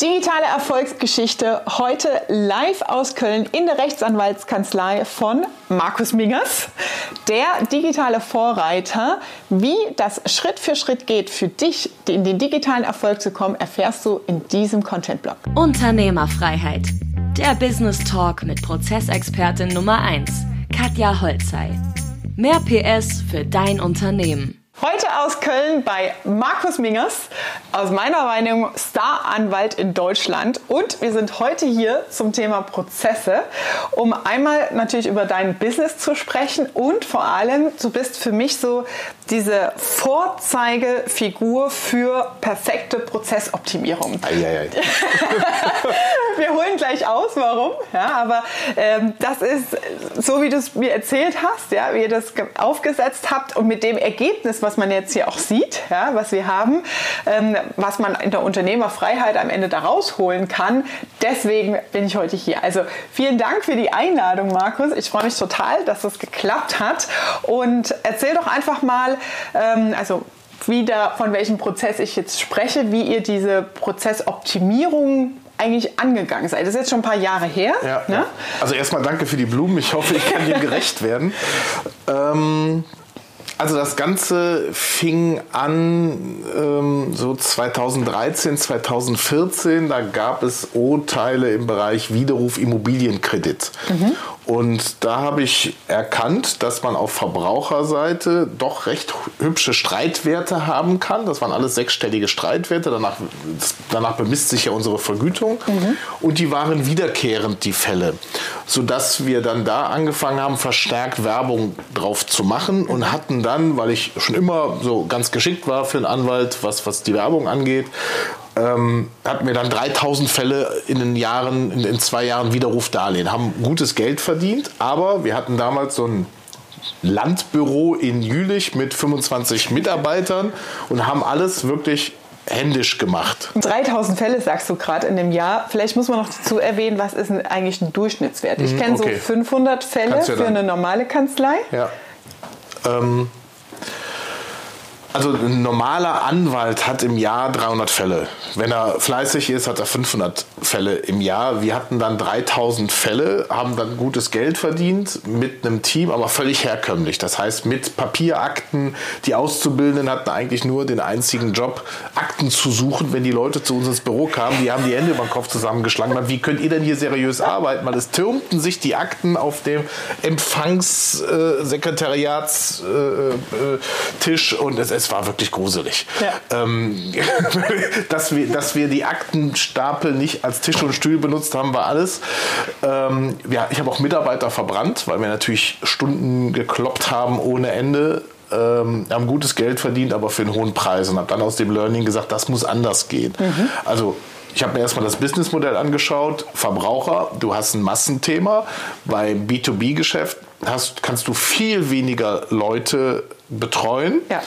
Digitale Erfolgsgeschichte heute live aus Köln in der Rechtsanwaltskanzlei von Markus Mingers, der digitale Vorreiter. Wie das Schritt für Schritt geht, für dich in den digitalen Erfolg zu kommen, erfährst du in diesem Content-Blog. Unternehmerfreiheit. Der Business Talk mit Prozessexpertin Nummer 1, Katja Holzei. Mehr PS für dein Unternehmen. Heute aus Köln bei Markus Mingers, aus meiner Meinung Star-Anwalt in Deutschland. Und wir sind heute hier zum Thema Prozesse, um einmal natürlich über dein Business zu sprechen und vor allem, du bist für mich so diese Vorzeigefigur für perfekte Prozessoptimierung. Eieiei. wir holen gleich aus, warum. Ja, aber ähm, das ist so, wie du es mir erzählt hast, ja, wie ihr das aufgesetzt habt und mit dem Ergebnis, was man jetzt hier auch sieht, ja, was wir haben, ähm, was man in der Unternehmerfreiheit am Ende da rausholen kann. Deswegen bin ich heute hier. Also vielen Dank für die Einladung, Markus. Ich freue mich total, dass das geklappt hat. Und erzähl doch einfach mal, ähm, also wieder von welchem Prozess ich jetzt spreche, wie ihr diese Prozessoptimierung eigentlich angegangen seid. Das ist jetzt schon ein paar Jahre her. Ja, ne? Also erstmal danke für die Blumen. Ich hoffe, ich kann dem gerecht werden. Ähm, also das Ganze fing an ähm, so 2013, 2014. Da gab es Urteile im Bereich Widerruf Immobilienkredit. Mhm. Und da habe ich erkannt, dass man auf Verbraucherseite doch recht hübsche Streitwerte haben kann. Das waren alles sechsstellige Streitwerte. Danach, danach bemisst sich ja unsere Vergütung. Mhm. Und die waren wiederkehrend, die Fälle. Sodass wir dann da angefangen haben, verstärkt Werbung drauf zu machen und hatten dann, weil ich schon immer so ganz geschickt war für einen Anwalt, was, was die Werbung angeht, ähm, hatten wir dann 3000 Fälle in den Jahren, in, in zwei Jahren Widerrufdarlehen, haben gutes Geld verdient, aber wir hatten damals so ein Landbüro in Jülich mit 25 Mitarbeitern und haben alles wirklich händisch gemacht. 3000 Fälle sagst du gerade in dem Jahr. Vielleicht muss man noch dazu erwähnen, was ist eigentlich ein Durchschnittswert? Ich mhm, kenne okay. so 500 Fälle für eine normale Kanzlei. Ja. Ähm, also ein normaler Anwalt hat im Jahr 300 Fälle. Wenn er fleißig ist, hat er 500 Fälle im Jahr. Wir hatten dann 3000 Fälle, haben dann gutes Geld verdient mit einem Team, aber völlig herkömmlich. Das heißt mit Papierakten. Die Auszubildenden hatten eigentlich nur den einzigen Job, Akten zu suchen, wenn die Leute zu uns ins Büro kamen. Die haben die Hände über den Kopf zusammengeschlagen. Wie könnt ihr denn hier seriös arbeiten? Weil es türmten sich die Akten auf dem Empfangssekretariatstisch äh, äh, äh, und es, es war wirklich gruselig. Ja. Ähm, dass, wir, dass wir die Aktenstapel nicht als Tisch und Stuhl benutzt haben, war alles. Ähm, ja, ich habe auch Mitarbeiter verbrannt, weil wir natürlich Stunden gekloppt haben ohne Ende. Ähm, haben gutes Geld verdient, aber für einen hohen Preis und habe dann aus dem Learning gesagt, das muss anders gehen. Mhm. Also ich habe mir erstmal das Businessmodell angeschaut. Verbraucher, du hast ein Massenthema. Bei B2B-Geschäft kannst du viel weniger Leute betreuen. Ja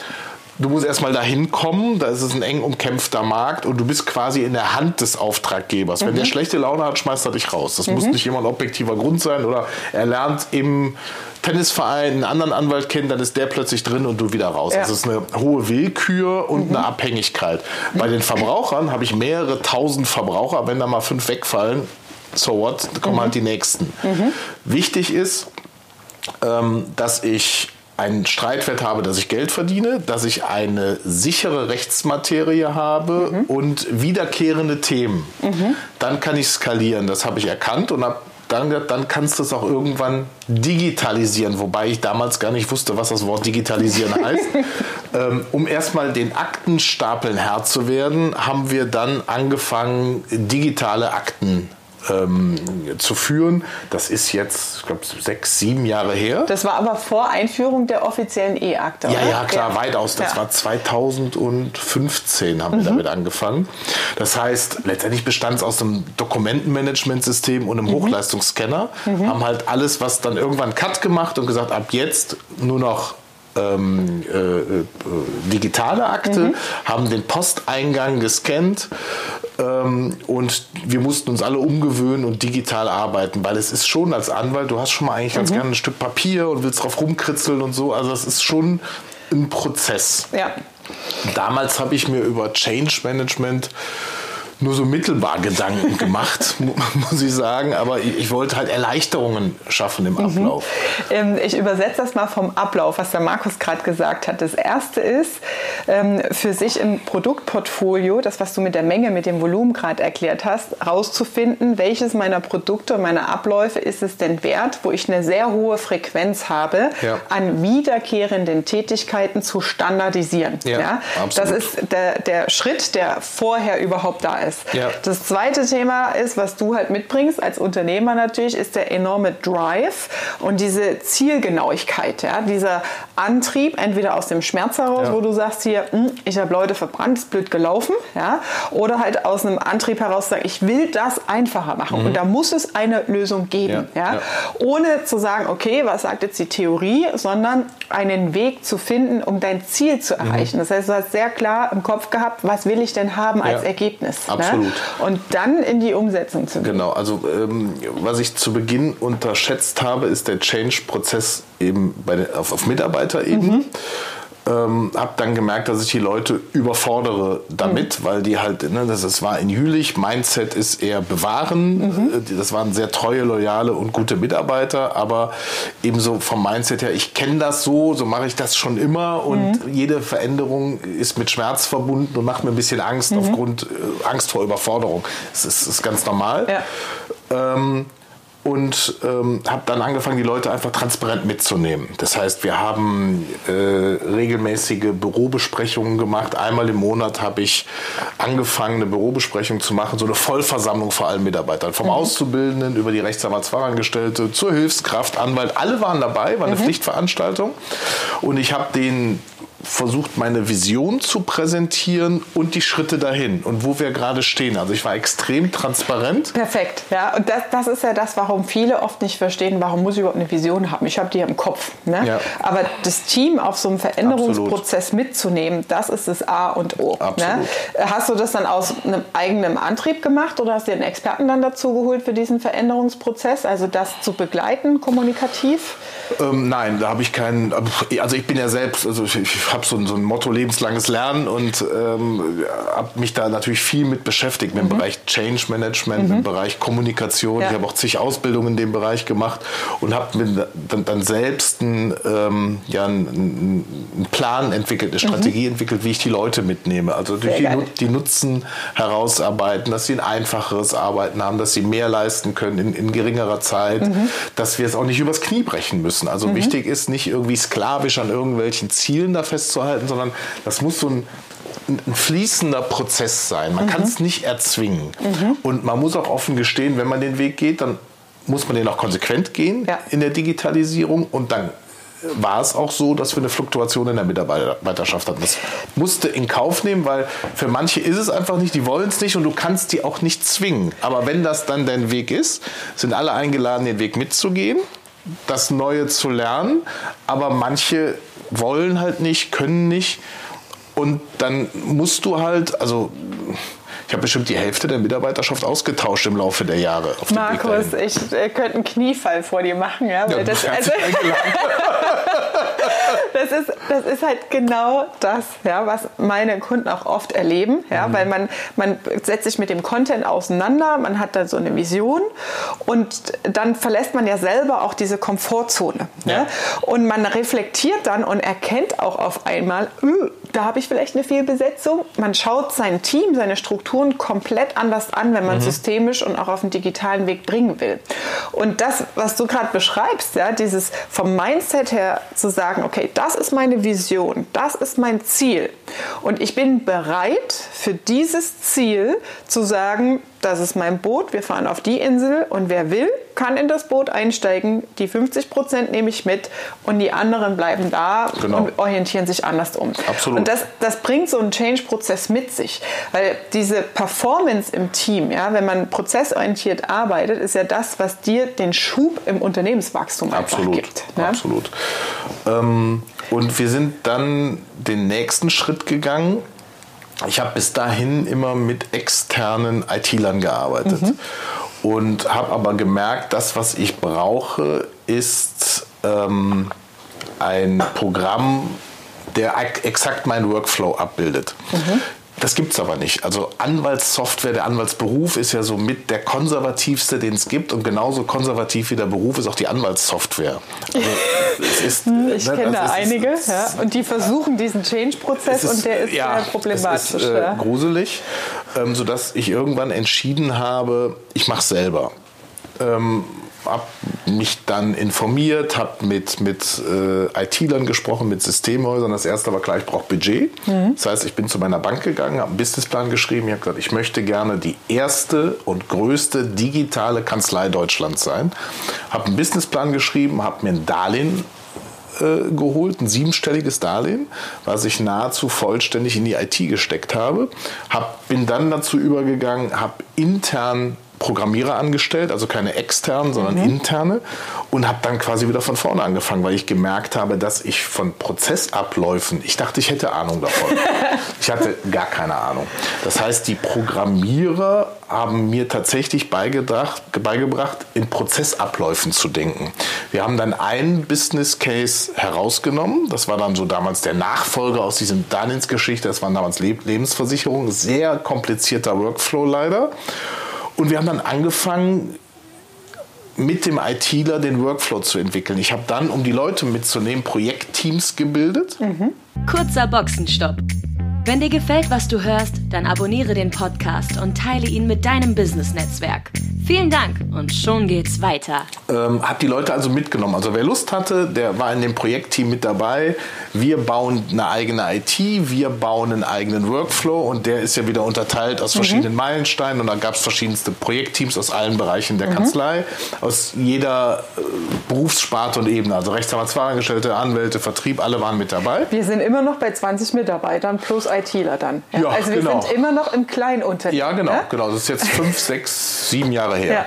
du musst erstmal dahin kommen, da ist es ein eng umkämpfter Markt und du bist quasi in der Hand des Auftraggebers. Mhm. Wenn der mhm. schlechte Laune hat, schmeißt er dich raus. Das mhm. muss nicht immer ein objektiver Grund sein oder er lernt im Tennisverein einen anderen Anwalt kennen, dann ist der plötzlich drin und du wieder raus. Ja. Das ist eine hohe Willkür und mhm. eine Abhängigkeit. Bei den Verbrauchern habe ich mehrere tausend Verbraucher, wenn da mal fünf wegfallen, so what, dann kommen mhm. halt die nächsten. Mhm. Wichtig ist, ähm, dass ich einen Streitwert habe, dass ich Geld verdiene, dass ich eine sichere Rechtsmaterie habe mhm. und wiederkehrende Themen. Mhm. Dann kann ich skalieren. Das habe ich erkannt und habe dann, dann kannst du es auch irgendwann digitalisieren, wobei ich damals gar nicht wusste, was das Wort digitalisieren heißt. ähm, um erstmal den Aktenstapeln Herr zu werden, haben wir dann angefangen, digitale Akten ähm, zu führen. Das ist jetzt, ich glaube, sechs, sieben Jahre her. Das war aber vor Einführung der offiziellen E-Akte. Ja, ja, klar, ja. weitaus. Das ja. war 2015 haben mhm. wir damit angefangen. Das heißt, letztendlich bestand es aus einem Dokumentenmanagementsystem und einem mhm. Hochleistungsscanner. Mhm. Haben halt alles, was dann irgendwann Cut gemacht und gesagt, ab jetzt nur noch ähm, äh, digitale Akte, mhm. haben den Posteingang gescannt ähm, und wir mussten uns alle umgewöhnen und digital arbeiten, weil es ist schon als Anwalt, du hast schon mal eigentlich ganz mhm. gerne ein Stück Papier und willst drauf rumkritzeln und so, also es ist schon ein Prozess. Ja. Damals habe ich mir über Change Management nur so mittelbar Gedanken gemacht, muss ich sagen. Aber ich, wollte halt Erleichterungen schaffen im mhm. Ablauf. Mhm. Ähm, ich übersetze das mal vom Ablauf, was der Markus gerade gesagt hat. Das erste ist, ähm, für sich im Produktportfolio, das, was du mit der Menge, mit dem Volumen gerade erklärt hast, rauszufinden, welches meiner Produkte und meiner Abläufe ist es denn wert, wo ich eine sehr hohe Frequenz habe, ja. an wiederkehrenden Tätigkeiten zu standardisieren. Ja, ja? Das ist der, der Schritt, der vorher überhaupt da ist ist. Ja. Das zweite Thema ist, was du halt mitbringst als Unternehmer natürlich, ist der enorme Drive und diese Zielgenauigkeit. Ja? Dieser Antrieb, entweder aus dem Schmerz heraus, ja. wo du sagst hier, hm, ich habe Leute verbrannt, ist blöd gelaufen, ja? oder halt aus einem Antrieb heraus sagen, ich will das einfacher machen mhm. und da muss es eine Lösung geben. Ja? Ohne zu sagen, okay, was sagt jetzt die Theorie, sondern einen Weg zu finden, um dein Ziel zu mhm. erreichen. Mhm. Das heißt, du hast sehr klar im Kopf gehabt, was will ich denn haben als Ergebnis. Absolut. Absolut. Ne? Und dann in die Umsetzung zu gehen. Genau, also ähm, was ich zu Beginn unterschätzt habe, ist der Change-Prozess eben bei auf, auf Mitarbeiterebene. Mhm ähm, habe dann gemerkt, dass ich die Leute überfordere damit, mhm. weil die halt, ne, das, das war in Jülich, Mindset ist eher bewahren, mhm. Äh, das waren sehr treue, loyale und gute Mitarbeiter, aber ebenso vom Mindset her, ich kenne das so, so mache ich das schon immer und mhm. jede Veränderung ist mit Schmerz verbunden und macht mir ein bisschen Angst mhm. aufgrund äh, Angst vor Überforderung. Das ist, ist ganz normal. Ja. Ähm, und ähm, habe dann angefangen, die Leute einfach transparent mitzunehmen. Das heißt, wir haben äh, regelmäßige Bürobesprechungen gemacht. Einmal im Monat habe ich angefangen, eine Bürobesprechung zu machen, so eine Vollversammlung vor allen Mitarbeitern, vom mhm. Auszubildenden über die Rechtsanwaltsfachangestellte zur Hilfskraft, Anwalt, alle waren dabei, war eine mhm. Pflichtveranstaltung. Und ich habe den versucht, meine Vision zu präsentieren und die Schritte dahin und wo wir gerade stehen. Also ich war extrem transparent. Perfekt, ja. Und das, das ist ja das, warum viele oft nicht verstehen, warum muss ich überhaupt eine Vision haben. Ich habe die ja im Kopf. Ne? Ja. Aber das Team auf so einem Veränderungsprozess Absolut. mitzunehmen, das ist das A und O. Ne? Hast du das dann aus einem eigenen Antrieb gemacht oder hast du einen Experten dann dazu geholt für diesen Veränderungsprozess? Also das zu begleiten, kommunikativ? Ähm, nein, da habe ich keinen. Also ich bin ja selbst, also ich, ich habe so, so, ein Motto lebenslanges Lernen und ähm, habe mich da natürlich viel mit beschäftigt, mit dem mhm. Bereich Change Management, mhm. im Bereich Kommunikation. Ja. Ich habe auch zig Ausbildungen in dem Bereich gemacht und habe dann, dann, selbst einen, ähm, ja, einen, einen, Plan entwickelt, eine mhm. Strategie mhm. entwickelt, wie ich die Leute mitnehme. Also durch die, die, Nutzen herausarbeiten, dass sie ein einfacheres Arbeiten haben, dass sie mehr leisten können in, in geringerer Zeit, mhm. dass wir es auch nicht übers Knie brechen müssen. Also wichtig ist nicht irgendwie sklavisch an irgendwelchen Zielen da fest festzuhalten, sondern das muss so ein, ein fließender Prozess sein. Man mhm. kann es nicht erzwingen. Mhm. Und man muss auch offen gestehen, wenn man den Weg geht, dann muss man den auch konsequent gehen ja. in der Digitalisierung und dann war es auch so, dass wir eine Fluktuation in der Mitarbeiterschaft hatten. Das musste in Kauf nehmen, weil für manche ist es einfach nicht, die wollen es nicht und du kannst die auch nicht zwingen. Aber wenn das dann dein Weg ist, sind alle eingeladen, den Weg mitzugehen, das Neue zu lernen. Aber manche wollen halt nicht, können nicht. Und dann musst du halt, also ich habe bestimmt die Hälfte der Mitarbeiterschaft ausgetauscht im Laufe der Jahre. Markus, ich äh, könnte einen Kniefall vor dir machen. Ja, ja das, also, das, ist, das ist halt genau das, ja, was meine Kunden auch oft erleben. Ja, mhm. Weil man, man setzt sich mit dem Content auseinander, man hat da so eine Vision und dann verlässt man ja selber auch diese Komfortzone. Ja. ja und man reflektiert dann und erkennt auch auf einmal, da habe ich vielleicht eine Fehlbesetzung. Man schaut sein Team, seine Strukturen komplett anders an, wenn man mhm. systemisch und auch auf den digitalen Weg bringen will. Und das, was du gerade beschreibst, ja, dieses vom Mindset her zu sagen, okay, das ist meine Vision, das ist mein Ziel. Und ich bin bereit für dieses Ziel zu sagen, das ist mein Boot, wir fahren auf die Insel und wer will, kann in das Boot einsteigen. Die 50 Prozent nehme ich mit und die anderen bleiben da genau. und orientieren sich anders um. Absolut. Und das, das bringt so einen Change-Prozess mit sich, weil diese Performance im Team, ja, wenn man prozessorientiert arbeitet, ist ja das, was dir den Schub im Unternehmenswachstum Absolut. gibt. Ne? Absolut. Ähm, und wir sind dann den nächsten Schritt gegangen ich habe bis dahin immer mit externen IT-Lern gearbeitet mhm. und habe aber gemerkt, das, was ich brauche, ist ähm, ein Programm, der exakt meinen Workflow abbildet. Mhm. Das gibt es aber nicht. Also Anwaltssoftware, der Anwaltsberuf ist ja so mit der konservativste, den es gibt. Und genauso konservativ wie der Beruf ist auch die Anwaltssoftware. Also, ist, ich ne, kenne da einige. Ja, und die versuchen diesen Change-Prozess und der ist ja, sehr problematisch. Es ist äh, gruselig, ähm, sodass ich irgendwann entschieden habe, ich mache es selber. Ähm, habe mich dann informiert, habe mit, mit äh, IT-Lern gesprochen, mit Systemhäusern. Das erste war klar, ich brauche Budget. Mhm. Das heißt, ich bin zu meiner Bank gegangen, habe einen Businessplan geschrieben. Ich habe gesagt, ich möchte gerne die erste und größte digitale Kanzlei Deutschlands sein. Habe einen Businessplan geschrieben, habe mir ein Darlehen äh, geholt, ein siebenstelliges Darlehen, was ich nahezu vollständig in die IT gesteckt habe. Hab, bin dann dazu übergegangen, habe intern Programmierer angestellt, also keine externen, sondern mhm. interne und habe dann quasi wieder von vorne angefangen, weil ich gemerkt habe, dass ich von Prozessabläufen, ich dachte, ich hätte Ahnung davon. ich hatte gar keine Ahnung. Das heißt, die Programmierer haben mir tatsächlich beigebracht, in Prozessabläufen zu denken. Wir haben dann einen Business Case herausgenommen. Das war dann so damals der Nachfolger aus diesem Darlehensgeschichte. Das waren damals Lebensversicherungen. Sehr komplizierter Workflow leider. Und wir haben dann angefangen, mit dem ITler den Workflow zu entwickeln. Ich habe dann, um die Leute mitzunehmen, Projektteams gebildet. Mhm. Kurzer Boxenstopp. Wenn dir gefällt, was du hörst, dann abonniere den Podcast und teile ihn mit deinem Business-Netzwerk. Vielen Dank und schon geht's weiter. Ähm, hat die Leute also mitgenommen. Also wer Lust hatte, der war in dem Projektteam mit dabei. Wir bauen eine eigene IT, wir bauen einen eigenen Workflow und der ist ja wieder unterteilt aus mhm. verschiedenen mhm. Meilensteinen und da gab es verschiedenste Projektteams aus allen Bereichen der mhm. Kanzlei, aus jeder äh, Berufssparte und Ebene. Also Rechtsanwaltsfachangestellte, Anwälte, Vertrieb, alle waren mit dabei. Wir sind immer noch bei 20 Mitarbeitern plus ITler dann. Ja? Also wir genau. sind immer noch im Kleinunternehmen. Ja, genau, ne? genau. Das ist jetzt fünf, sechs, sieben Jahre her.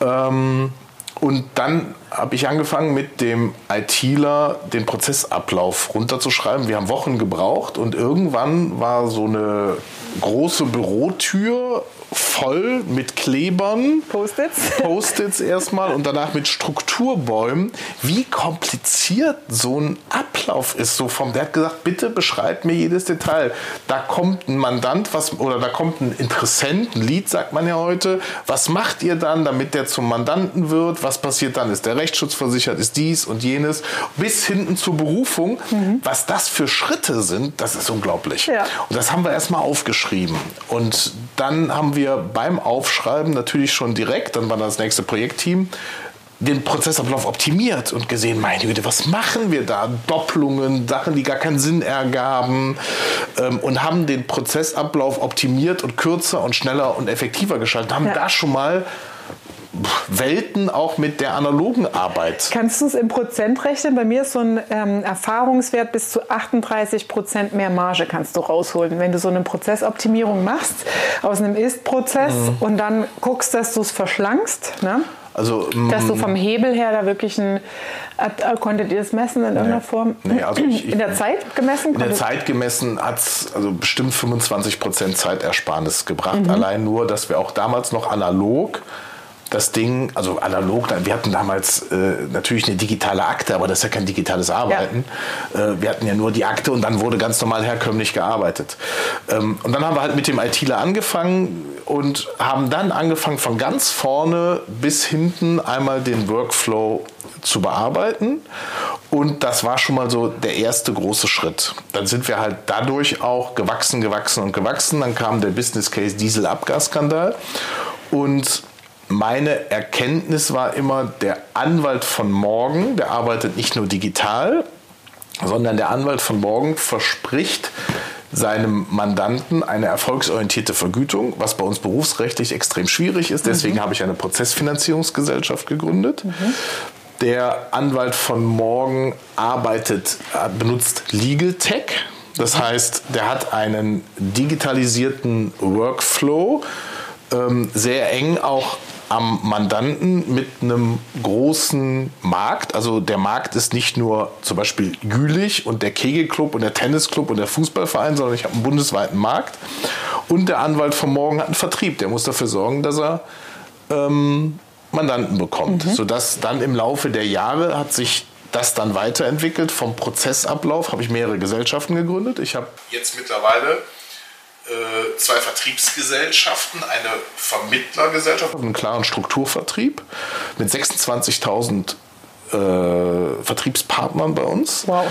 Ja. Ähm, und dann habe ich angefangen mit dem ITler den Prozessablauf runterzuschreiben. Wir haben Wochen gebraucht und irgendwann war so eine große Bürotür voll mit Klebern. Post-its. Post-its erstmal und danach mit Strukturbäumen. Wie kompliziert so ein Ablauf ist. So vom, der hat gesagt, bitte beschreib mir jedes Detail. Da kommt ein Mandant was, oder da kommt ein Interessent, ein Lied sagt man ja heute. Was macht ihr dann, damit der zum Mandanten wird? Was passiert dann? Ist der Rechtsschutz versichert? Ist dies und jenes? Bis hinten zur Berufung. Mhm. Was das für Schritte sind, das ist unglaublich. Ja. Und das haben wir erstmal aufgeschrieben. Und dann haben wir beim Aufschreiben natürlich schon direkt, dann war das nächste Projektteam, den Prozessablauf optimiert und gesehen, meine Güte, was machen wir da? Doppelungen, Sachen, die gar keinen Sinn ergaben ähm, und haben den Prozessablauf optimiert und kürzer und schneller und effektiver gestaltet. Haben ja. da schon mal Welten auch mit der analogen Arbeit. Kannst du es in Prozent rechnen? Bei mir ist so ein ähm, Erfahrungswert bis zu 38 Prozent mehr Marge kannst du rausholen, wenn du so eine Prozessoptimierung machst aus einem Ist-Prozess mhm. und dann guckst, dass du es verschlankst. Ne? Also, dass du mm, vom Hebel her da wirklich ein. Konntet ihr das messen in irgendeiner nee, Form? Nee, also ich, in der Zeit gemessen? In der Zeit gemessen hat es also bestimmt 25 Prozent Zeitersparnis gebracht. Mhm. Allein nur, dass wir auch damals noch analog das Ding, also analog, wir hatten damals äh, natürlich eine digitale Akte, aber das ist ja kein digitales Arbeiten. Ja. Äh, wir hatten ja nur die Akte und dann wurde ganz normal herkömmlich gearbeitet. Ähm, und dann haben wir halt mit dem ITler angefangen und haben dann angefangen von ganz vorne bis hinten einmal den Workflow zu bearbeiten. Und das war schon mal so der erste große Schritt. Dann sind wir halt dadurch auch gewachsen, gewachsen und gewachsen. Dann kam der Business Case Dieselabgasskandal. Und meine Erkenntnis war immer, der Anwalt von morgen, der arbeitet nicht nur digital, sondern der Anwalt von morgen verspricht seinem Mandanten eine erfolgsorientierte Vergütung, was bei uns berufsrechtlich extrem schwierig ist. Deswegen mhm. habe ich eine Prozessfinanzierungsgesellschaft gegründet. Mhm. Der Anwalt von morgen arbeitet, benutzt Legal Tech. Das heißt, der hat einen digitalisierten Workflow, ähm, sehr eng auch am Mandanten mit einem großen Markt. Also der Markt ist nicht nur zum Beispiel Jülich und der Kegelclub und der Tennisclub und der Fußballverein, sondern ich habe einen bundesweiten Markt. Und der Anwalt von morgen hat einen Vertrieb. Der muss dafür sorgen, dass er ähm, Mandanten bekommt. Mhm. Sodass dann im Laufe der Jahre hat sich das dann weiterentwickelt. Vom Prozessablauf habe ich mehrere Gesellschaften gegründet. Ich habe jetzt mittlerweile zwei Vertriebsgesellschaften, eine Vermittlergesellschaft, einen klaren Strukturvertrieb mit 26.000 äh, Vertriebspartnern bei uns. Wow.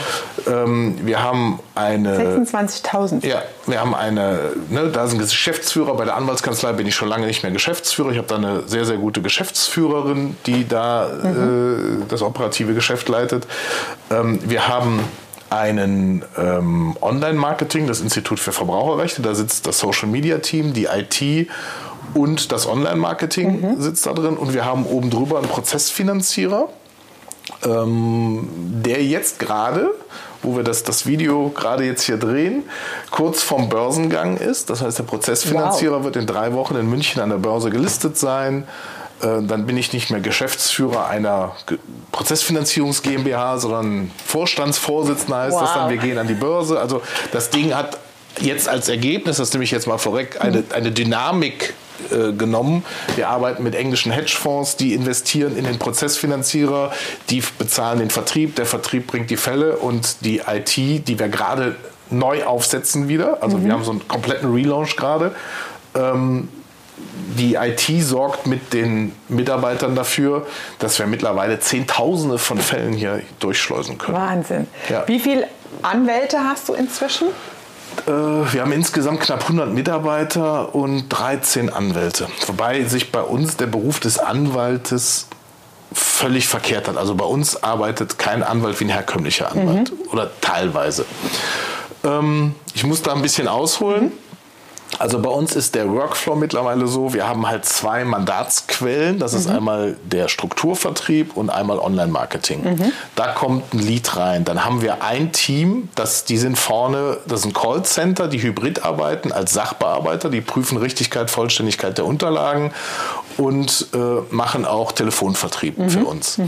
Ähm, wir haben eine. 26.000. Ja, wir haben eine, ne, da sind Geschäftsführer, bei der Anwaltskanzlei bin ich schon lange nicht mehr Geschäftsführer. Ich habe da eine sehr, sehr gute Geschäftsführerin, die da mhm. äh, das operative Geschäft leitet. Ähm, wir haben einen ähm, Online-Marketing, das Institut für Verbraucherrechte, da sitzt das Social-Media-Team, die IT und das Online-Marketing mhm. sitzt da drin und wir haben oben drüber einen Prozessfinanzierer ähm, der jetzt gerade, wo wir das, das Video gerade jetzt hier drehen, kurz vorm Börsengang ist. Das heißt, der Prozessfinanzierer wow. wird in drei Wochen in München an der Börse gelistet sein. Äh, dann bin ich nicht mehr Geschäftsführer einer Prozessfinanzierungs GmbH, sondern Vorstandsvorsitzender heißt wow. das dann. Wir gehen an die Börse. Also das Ding hat jetzt als Ergebnis, das nehme ich jetzt mal vorweg, eine, eine Dynamik äh, genommen. Wir arbeiten mit englischen Hedgefonds, die investieren in den Prozessfinanzierer, die bezahlen den Vertrieb, der Vertrieb bringt die Fälle und die IT, die wir gerade neu aufsetzen wieder. Also mhm. wir haben so einen kompletten Relaunch gerade. Ähm, die IT sorgt mit den Mitarbeitern dafür, dass wir mittlerweile Zehntausende von Fällen hier durchschleusen können. Wahnsinn. Ja. Wie viele Anwälte hast du inzwischen? Äh, wir haben insgesamt knapp 100 Mitarbeiter und 13 Anwälte. Wobei sich bei uns der Beruf des Anwaltes völlig verkehrt hat. Also bei uns arbeitet kein Anwalt wie ein herkömmlicher Anwalt mhm. oder teilweise. Ähm, ich muss da ein bisschen ausholen. Mhm. Also bei uns ist der Workflow mittlerweile so, wir haben halt zwei Mandatsquellen. Das mhm. ist einmal der Strukturvertrieb und einmal Online-Marketing. Mhm. Da kommt ein Lead rein. Dann haben wir ein Team, das, die sind vorne, das sind Callcenter, die hybrid arbeiten als Sachbearbeiter. Die prüfen Richtigkeit, Vollständigkeit der Unterlagen und äh, machen auch Telefonvertrieb mhm. für uns.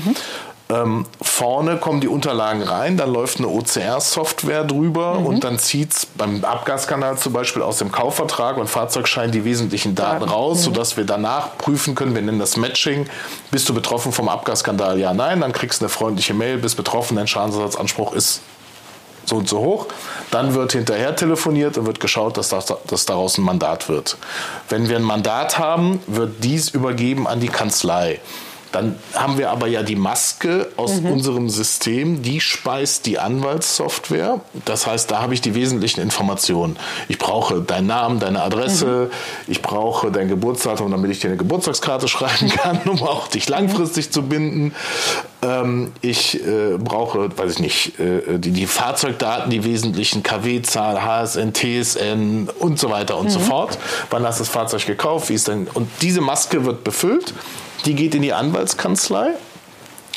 Ähm, vorne kommen die Unterlagen rein, dann läuft eine OCR-Software drüber mhm. und dann zieht es beim Abgaskanal zum Beispiel aus dem Kaufvertrag und Fahrzeugschein die wesentlichen Daten raus, mhm. sodass wir danach prüfen können, wir nennen das Matching. Bist du betroffen vom Abgasskandal? Ja, nein. Dann kriegst du eine freundliche Mail, bist betroffen, dein Schadensersatzanspruch ist so und so hoch. Dann wird hinterher telefoniert und wird geschaut, dass, das, dass daraus ein Mandat wird. Wenn wir ein Mandat haben, wird dies übergeben an die Kanzlei. Dann haben wir aber ja die Maske aus mhm. unserem System, die speist die Anwaltssoftware. Das heißt, da habe ich die wesentlichen Informationen. Ich brauche deinen Namen, deine Adresse, mhm. ich brauche dein Geburtsdatum, damit ich dir eine Geburtstagskarte schreiben kann, um auch dich langfristig mhm. zu binden. Ähm, ich äh, brauche, weiß ich nicht, äh, die, die, Fahrzeugdaten, die wesentlichen KW-Zahl, HSN, TSN und so weiter und so mhm. fort. Wann hast du das Fahrzeug gekauft? Wie ist denn? Und diese Maske wird befüllt die geht in die Anwaltskanzlei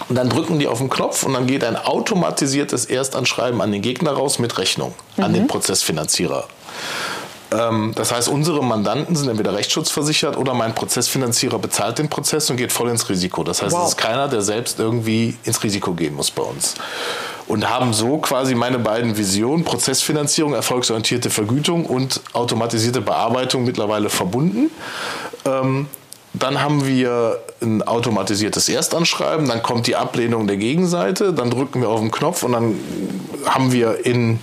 und dann drücken die auf den Knopf und dann geht ein automatisiertes Erstanschreiben an den Gegner raus mit Rechnung mhm. an den mhm. Prozessfinanzierer. Ähm, das heißt, unsere Mandanten sind entweder rechtsschutzversichert oder mein Prozessfinanzierer bezahlt den Prozess und geht voll ins Risiko. Das heißt, wow. es ist keiner, der selbst irgendwie ins Risiko gehen muss bei uns. Und haben so quasi meine beiden Visionen, Prozessfinanzierung, erfolgsorientierte Vergütung und automatisierte Bearbeitung mittlerweile verbunden. Ähm, dann haben wir ein automatisiertes Erstanschreiben, dann kommt die Ablehnung der Gegenseite, dann drücken wir auf den Knopf und dann haben wir in,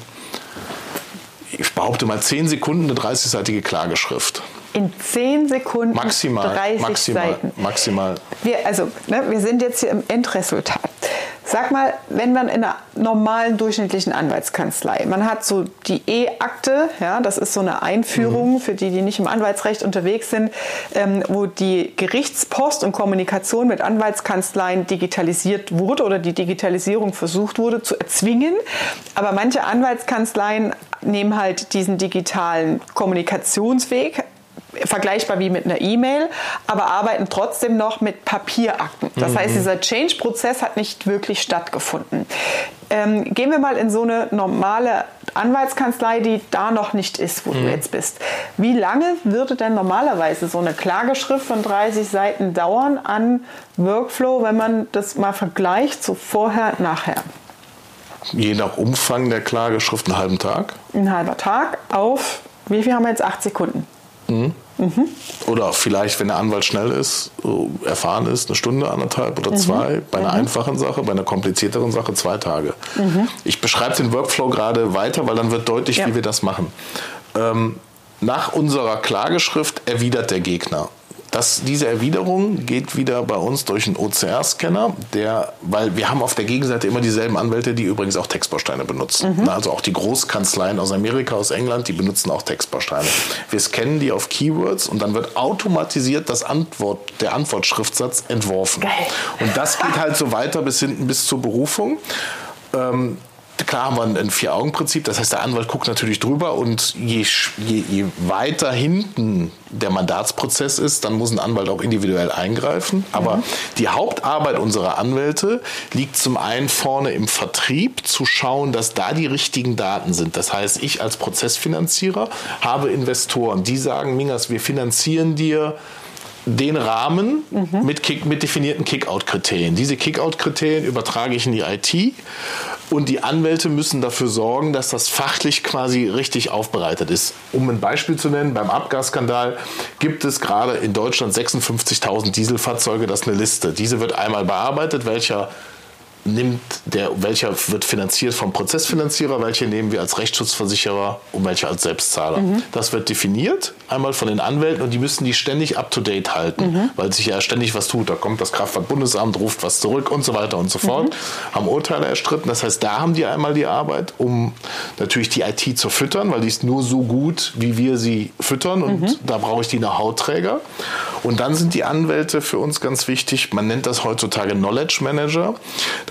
ich behaupte mal, 10 Sekunden eine 30-seitige Klageschrift. In 10 Sekunden maximal, 30 maximal, Seiten. Maximal. Wir, also, ne, wir sind jetzt hier im Endresultat. Sag mal, wenn man in einer normalen durchschnittlichen Anwaltskanzlei, man hat so die E-Akte, ja, das ist so eine Einführung mhm. für die, die nicht im Anwaltsrecht unterwegs sind, ähm, wo die Gerichtspost und Kommunikation mit Anwaltskanzleien digitalisiert wurde oder die Digitalisierung versucht wurde zu erzwingen. Aber manche Anwaltskanzleien nehmen halt diesen digitalen Kommunikationsweg vergleichbar wie mit einer E-Mail, aber arbeiten trotzdem noch mit Papierakten. Das mhm. heißt, dieser Change-Prozess hat nicht wirklich stattgefunden. Ähm, gehen wir mal in so eine normale Anwaltskanzlei, die da noch nicht ist, wo mhm. du jetzt bist. Wie lange würde denn normalerweise so eine Klageschrift von 30 Seiten dauern an Workflow, wenn man das mal vergleicht, so vorher, nachher? Je nach Umfang der Klageschrift einen halben Tag. Ein halber Tag auf, wie viel haben wir jetzt? Acht Sekunden. Mhm. Mhm. Oder vielleicht, wenn der Anwalt schnell ist, erfahren ist, eine Stunde, anderthalb oder mhm. zwei. Bei einer mhm. einfachen Sache, bei einer komplizierteren Sache zwei Tage. Mhm. Ich beschreibe den Workflow gerade weiter, weil dann wird deutlich, ja. wie wir das machen. Ähm, nach unserer Klageschrift erwidert der Gegner. Das, diese Erwiderung geht wieder bei uns durch einen OCR-Scanner, der, weil wir haben auf der Gegenseite immer dieselben Anwälte, die übrigens auch Textbausteine benutzen. Mhm. Also auch die Großkanzleien aus Amerika, aus England, die benutzen auch Textbausteine. Wir scannen die auf Keywords und dann wird automatisiert das Antwort, der Antwortschriftsatz entworfen. Geil. Und das geht halt so weiter bis hinten bis zur Berufung. Ähm, klar haben wir ein Vier-Augen-Prinzip, das heißt, der Anwalt guckt natürlich drüber und je, je, je, weiter hinten der Mandatsprozess ist, dann muss ein Anwalt auch individuell eingreifen. Aber mhm. die Hauptarbeit unserer Anwälte liegt zum einen vorne im Vertrieb, zu schauen, dass da die richtigen Daten sind. Das heißt, ich als Prozessfinanzierer habe Investoren, die sagen, Mingas, wir finanzieren dir den Rahmen mhm. mit, Kick, mit definierten Kick-Out-Kriterien. Diese Kick-Out-Kriterien übertrage ich in die IT und die Anwälte müssen dafür sorgen, dass das fachlich quasi richtig aufbereitet ist. Um ein Beispiel zu nennen, beim Abgasskandal gibt es gerade in Deutschland 56.000 Dieselfahrzeuge, das ist eine Liste. Diese wird einmal bearbeitet, welcher nimmt der, welcher wird finanziert vom Prozessfinanzierer, welche nehmen wir als Rechtsschutzversicherer und welche als Selbstzahler. Mhm. Das wird definiert, einmal von den Anwälten und die müssen die ständig up-to-date halten, mhm. weil sich ja ständig was tut. Da kommt das Kraftfahrtbundesamt, ruft was zurück und so weiter und so fort. Mhm. Haben Urteile erstritten. Das heißt, da haben die einmal die Arbeit, um natürlich die IT zu füttern, weil die ist nur so gut, wie wir sie füttern und mhm. da brauche ich die Know-how-Träger. Und dann sind die Anwälte für uns ganz wichtig. Man nennt das heutzutage Knowledge Manager.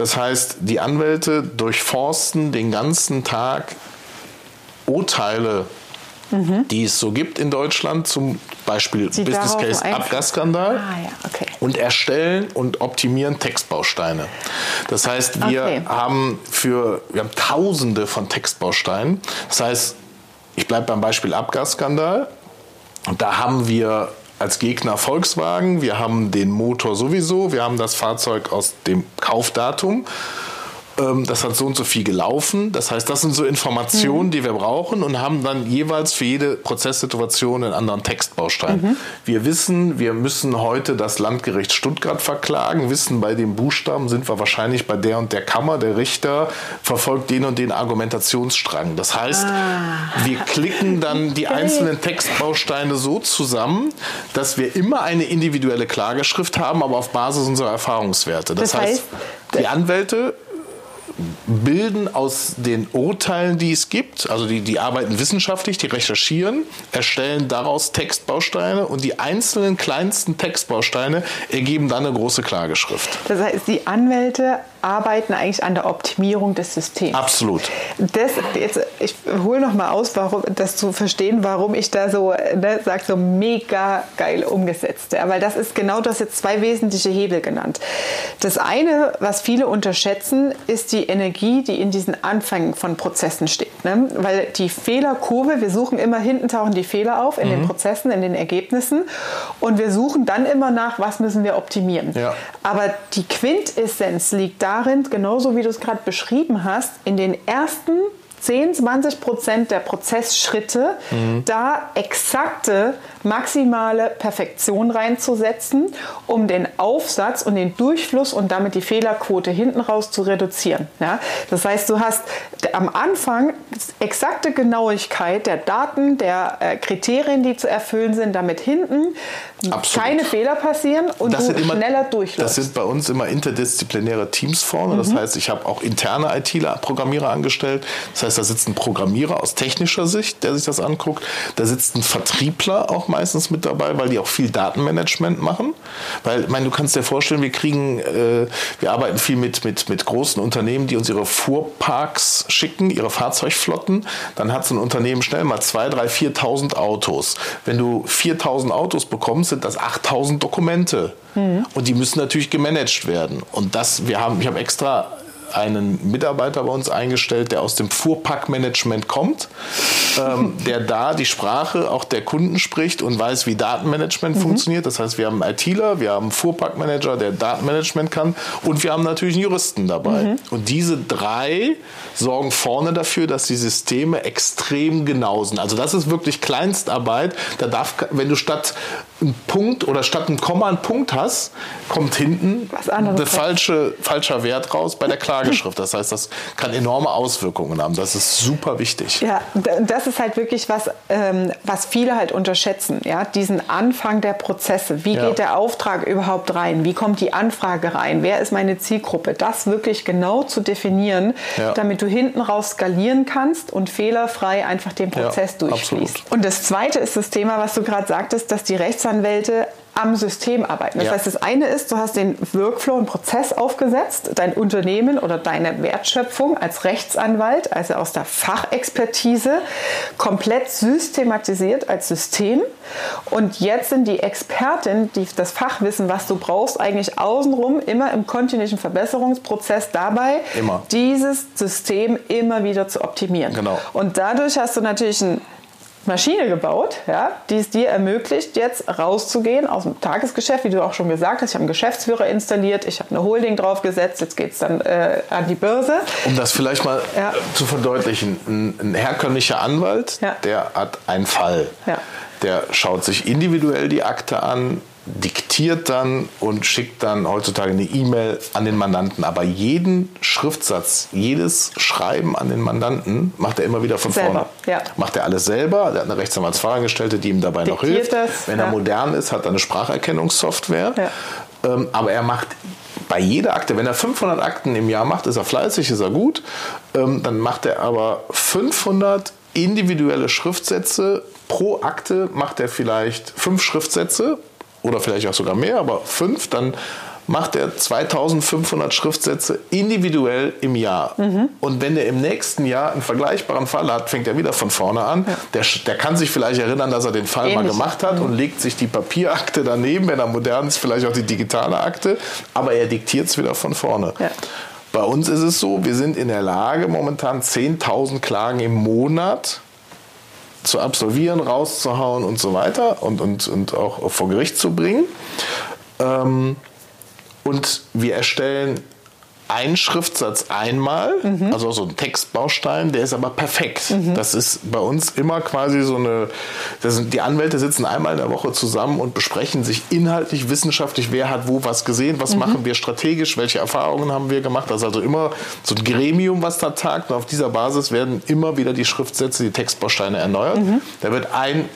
Das heißt, die Anwälte durchforsten den ganzen Tag Urteile, mhm. die es so gibt in Deutschland, zum Beispiel Sie Business Case Abgasskandal, ah, ja. okay. und erstellen und optimieren Textbausteine. Das heißt, wir okay. haben für wir haben Tausende von Textbausteinen. Das heißt, ich bleibe beim Beispiel Abgasskandal. Und da haben wir als Gegner Volkswagen, wir haben den Motor sowieso, wir haben das Fahrzeug aus dem Kaufdatum das hat so und so viel gelaufen. Das heißt, das sind so Informationen, mhm. die wir brauchen und haben dann jeweils für jede Prozesssituation einen anderen Textbaustein. Mhm. Wir wissen, wir müssen heute das Landgericht Stuttgart verklagen, wissen, bei dem Buchstaben sind wir wahrscheinlich bei der und der Kammer. Der Richter verfolgt den und den Argumentationsstrang. Das heißt, ah. wir klicken dann die einzelnen Textbausteine so zusammen, dass wir immer eine individuelle Klageschrift haben, aber auf Basis unserer Erfahrungswerte. Das, das heißt, heißt die Anwälte bilden aus den Urteilen, die es gibt, also die, die arbeiten wissenschaftlich, die recherchieren, erstellen daraus Textbausteine und die einzelnen kleinsten Textbausteine ergeben dann eine große Klageschrift. Das heißt, die Anwälte arbeiten eigentlich an der Optimierung des Systems. Absolut. Das, jetzt, ich hole noch mal aus, warum, das zu verstehen, warum ich da so, ne, sag so mega geil umgesetzt. Ja, weil das ist genau das jetzt zwei wesentliche Hebel genannt. Das eine, was viele unterschätzen, ist die Energie, die in diesen Anfängen von Prozessen steht. Ne? Weil die Fehlerkurve, wir suchen immer hinten tauchen die Fehler auf in mhm. den Prozessen, in den Ergebnissen und wir suchen dann immer nach, was müssen wir optimieren. Ja. Aber die Quintessenz liegt da darin, genauso wie du es gerade beschrieben hast, in den ersten 10, 20 Prozent der Prozessschritte mhm. da exakte maximale Perfektion reinzusetzen, um den Aufsatz und den Durchfluss und damit die Fehlerquote hinten raus zu reduzieren. Ja? Das heißt, du hast am Anfang exakte Genauigkeit der Daten, der äh, Kriterien, die zu erfüllen sind, damit hinten Absolut. keine Fehler passieren und das du immer, schneller durchläufst. Das sind bei uns immer interdisziplinäre Teams vorne. Mhm. Das heißt, ich habe auch interne ITler, Programmierer angestellt. Das heißt, da sitzt ein Programmierer aus technischer Sicht, der sich das anguckt. Da sitzt ein Vertriebler auch meistens mit dabei, weil die auch viel Datenmanagement machen. Weil, ich meine, du kannst dir vorstellen, wir kriegen, äh, wir arbeiten viel mit, mit, mit großen Unternehmen, die uns ihre Fuhrparks schicken, ihre Fahrzeugflotten. Dann hat so ein Unternehmen schnell mal 2.000, 3.000, 4.000 Autos. Wenn du 4.000 Autos bekommst, sind das 8.000 Dokumente. Mhm. Und die müssen natürlich gemanagt werden. Und das, wir haben, ich habe extra einen Mitarbeiter bei uns eingestellt, der aus dem Fuhrpackmanagement kommt, ähm, der da die Sprache auch der Kunden spricht und weiß, wie Datenmanagement mhm. funktioniert. Das heißt, wir haben einen ITler, wir haben einen Fuhrpackmanager, der Datenmanagement kann und wir haben natürlich einen Juristen dabei. Mhm. Und diese drei sorgen vorne dafür, dass die Systeme extrem genau sind. Also das ist wirklich Kleinstarbeit. Da darf, wenn du statt einen Punkt oder statt einem Komma einen Punkt hast, kommt hinten ein falsche, falscher Wert raus bei der Klageschrift. Das heißt, das kann enorme Auswirkungen haben. Das ist super wichtig. Ja, das ist halt wirklich was, ähm, was viele halt unterschätzen. Ja? Diesen Anfang der Prozesse. Wie ja. geht der Auftrag überhaupt rein? Wie kommt die Anfrage rein? Wer ist meine Zielgruppe? Das wirklich genau zu definieren, ja. damit du hinten raus skalieren kannst und fehlerfrei einfach den Prozess ja, durchfließt. Absolut. Und das zweite ist das Thema, was du gerade sagtest, dass die Rechtsanwälte am System arbeiten. Das ja. heißt, das eine ist, du hast den Workflow, einen Prozess aufgesetzt, dein Unternehmen oder deine Wertschöpfung als Rechtsanwalt, also aus der Fachexpertise, komplett systematisiert als System. Und jetzt sind die Experten, die das Fachwissen, was du brauchst, eigentlich außenrum immer im kontinuierlichen Verbesserungsprozess dabei, immer. dieses System immer wieder zu optimieren. Genau. Und dadurch hast du natürlich ein Maschine gebaut, ja, die es dir ermöglicht, jetzt rauszugehen aus dem Tagesgeschäft, wie du auch schon gesagt hast. Ich habe einen Geschäftsführer installiert, ich habe eine Holding draufgesetzt, jetzt geht es dann äh, an die Börse. Um das vielleicht mal ja. zu verdeutlichen, ein, ein herkömmlicher Anwalt, ja. der hat einen Fall. Ja. Der schaut sich individuell die Akte an, diktiert dann und schickt dann heutzutage eine E-Mail an den Mandanten. Aber jeden Schriftsatz, jedes Schreiben an den Mandanten macht er immer wieder von selber, vorne. Ja. Macht er alles selber. Er hat eine Rechtsanwaltsfachangestellte, die ihm dabei Diktiert noch hilft. Das, Wenn ja. er modern ist, hat er eine Spracherkennungssoftware. Ja. Ähm, aber er macht bei jeder Akte, wenn er 500 Akten im Jahr macht, ist er fleißig, ist er gut. Ähm, dann macht er aber 500 individuelle Schriftsätze. Pro Akte macht er vielleicht fünf Schriftsätze oder vielleicht auch sogar mehr, aber fünf, dann macht er 2500 Schriftsätze individuell im Jahr. Mhm. Und wenn er im nächsten Jahr einen vergleichbaren Fall hat, fängt er wieder von vorne an. Ja. Der, der kann sich vielleicht erinnern, dass er den Fall Ähnlich. mal gemacht hat mhm. und legt sich die Papierakte daneben, wenn er modern ist, vielleicht auch die digitale Akte, aber er diktiert es wieder von vorne. Ja. Bei uns ist es so, wir sind in der Lage, momentan 10.000 Klagen im Monat zu absolvieren, rauszuhauen und so weiter und, und, und auch vor Gericht zu bringen. Ähm, und wir erstellen einen Schriftsatz einmal, mhm. also so ein Textbaustein, der ist aber perfekt. Mhm. Das ist bei uns immer quasi so eine, sind, die Anwälte sitzen einmal in der Woche zusammen und besprechen sich inhaltlich, wissenschaftlich, wer hat wo was gesehen, was mhm. machen wir strategisch, welche Erfahrungen haben wir gemacht. Das ist also immer so ein Gremium, was da tagt und auf dieser Basis werden immer wieder die Schriftsätze, die Textbausteine erneuert. Mhm. Da wird ein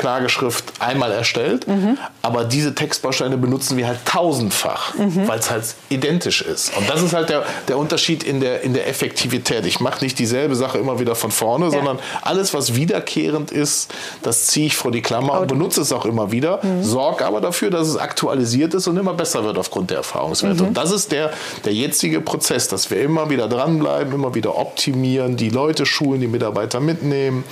Klageschrift einmal erstellt, mhm. aber diese Textbausteine benutzen wir halt tausendfach, mhm. weil es halt identisch ist. Und das ist halt der, der Unterschied in der, in der Effektivität. Ich mache nicht dieselbe Sache immer wieder von vorne, ja. sondern alles, was wiederkehrend ist, das ziehe ich vor die Klammer und benutze es auch immer wieder, mhm. sorge aber dafür, dass es aktualisiert ist und immer besser wird aufgrund der Erfahrungswerte. Mhm. Und das ist der, der jetzige Prozess, dass wir immer wieder dranbleiben, immer wieder optimieren, die Leute schulen, die Mitarbeiter mitnehmen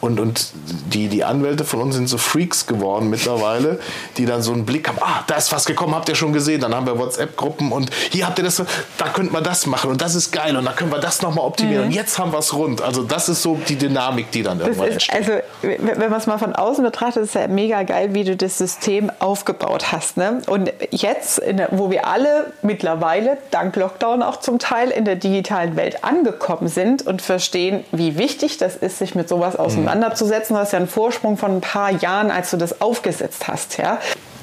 und, und die, die Anwälte von uns sind so Freaks geworden mittlerweile, die dann so einen Blick haben, ah, da ist was gekommen, habt ihr schon gesehen. Dann haben wir WhatsApp-Gruppen und hier habt ihr das, da könnte man das machen und das ist geil und dann können wir das nochmal optimieren mhm. und jetzt haben wir es rund. Also das ist so die Dynamik, die dann irgendwann ist, entsteht. Also wenn man es mal von außen betrachtet, ist es ja mega geil, wie du das System aufgebaut hast. Ne? Und jetzt, der, wo wir alle mittlerweile, dank Lockdown auch zum Teil, in der digitalen Welt angekommen sind und verstehen, wie wichtig das ist, sich mit sowas auseinanderzusetzen, auseinanderzusetzen. Du hast ja einen Vorsprung von ein paar Jahren, als du das aufgesetzt hast. Ja?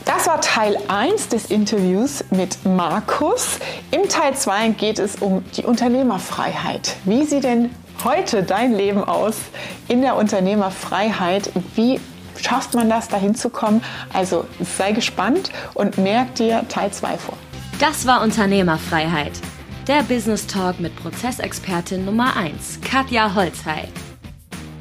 Das war Teil 1 des Interviews mit Markus. Im Teil 2 geht es um die Unternehmerfreiheit. Wie sieht denn heute dein Leben aus in der Unternehmerfreiheit? Wie schafft man das, dahin zu kommen? Also sei gespannt und merk dir Teil 2 vor. Das war Unternehmerfreiheit. Der Business Talk mit Prozessexpertin Nummer 1, Katja Holzhey.